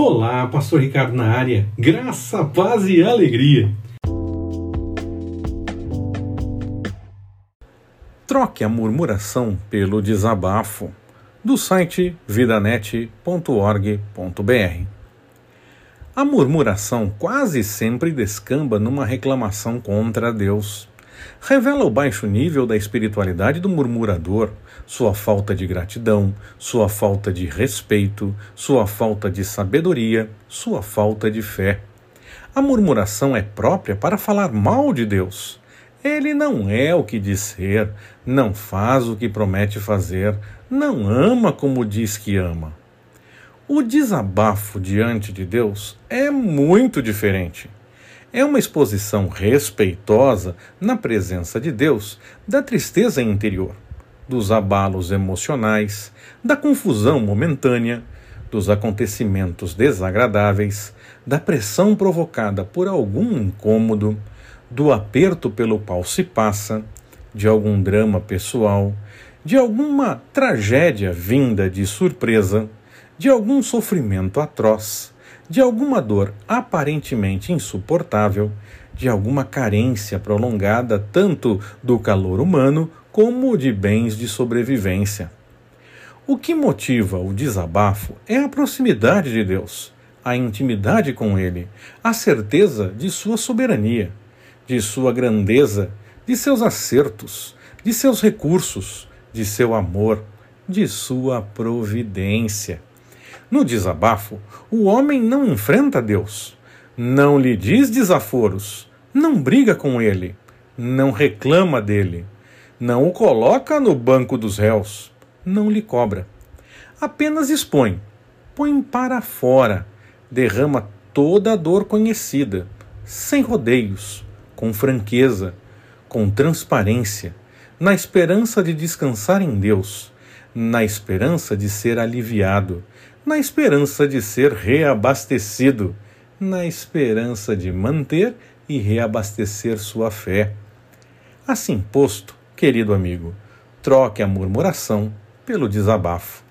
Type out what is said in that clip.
Olá, Pastor Ricardo na área. Graça, paz e alegria. Troque a murmuração pelo desabafo do site vidanet.org.br. A murmuração quase sempre descamba numa reclamação contra Deus. Revela o baixo nível da espiritualidade do murmurador, sua falta de gratidão, sua falta de respeito, sua falta de sabedoria, sua falta de fé. A murmuração é própria para falar mal de Deus. Ele não é o que diz ser, não faz o que promete fazer, não ama como diz que ama. O desabafo diante de Deus é muito diferente. É uma exposição respeitosa na presença de Deus da tristeza interior, dos abalos emocionais, da confusão momentânea, dos acontecimentos desagradáveis, da pressão provocada por algum incômodo, do aperto pelo qual se passa, de algum drama pessoal, de alguma tragédia vinda de surpresa de algum sofrimento atroz, de alguma dor aparentemente insuportável, de alguma carência prolongada tanto do calor humano como de bens de sobrevivência. O que motiva o desabafo é a proximidade de Deus, a intimidade com Ele, a certeza de sua soberania, de sua grandeza, de seus acertos, de seus recursos, de seu amor, de sua providência. No desabafo, o homem não enfrenta Deus, não lhe diz desaforos, não briga com ele, não reclama dele, não o coloca no banco dos réus, não lhe cobra. Apenas expõe, põe para fora, derrama toda a dor conhecida, sem rodeios, com franqueza, com transparência, na esperança de descansar em Deus, na esperança de ser aliviado, na esperança de ser reabastecido, na esperança de manter e reabastecer sua fé. Assim posto, querido amigo, troque a murmuração pelo desabafo.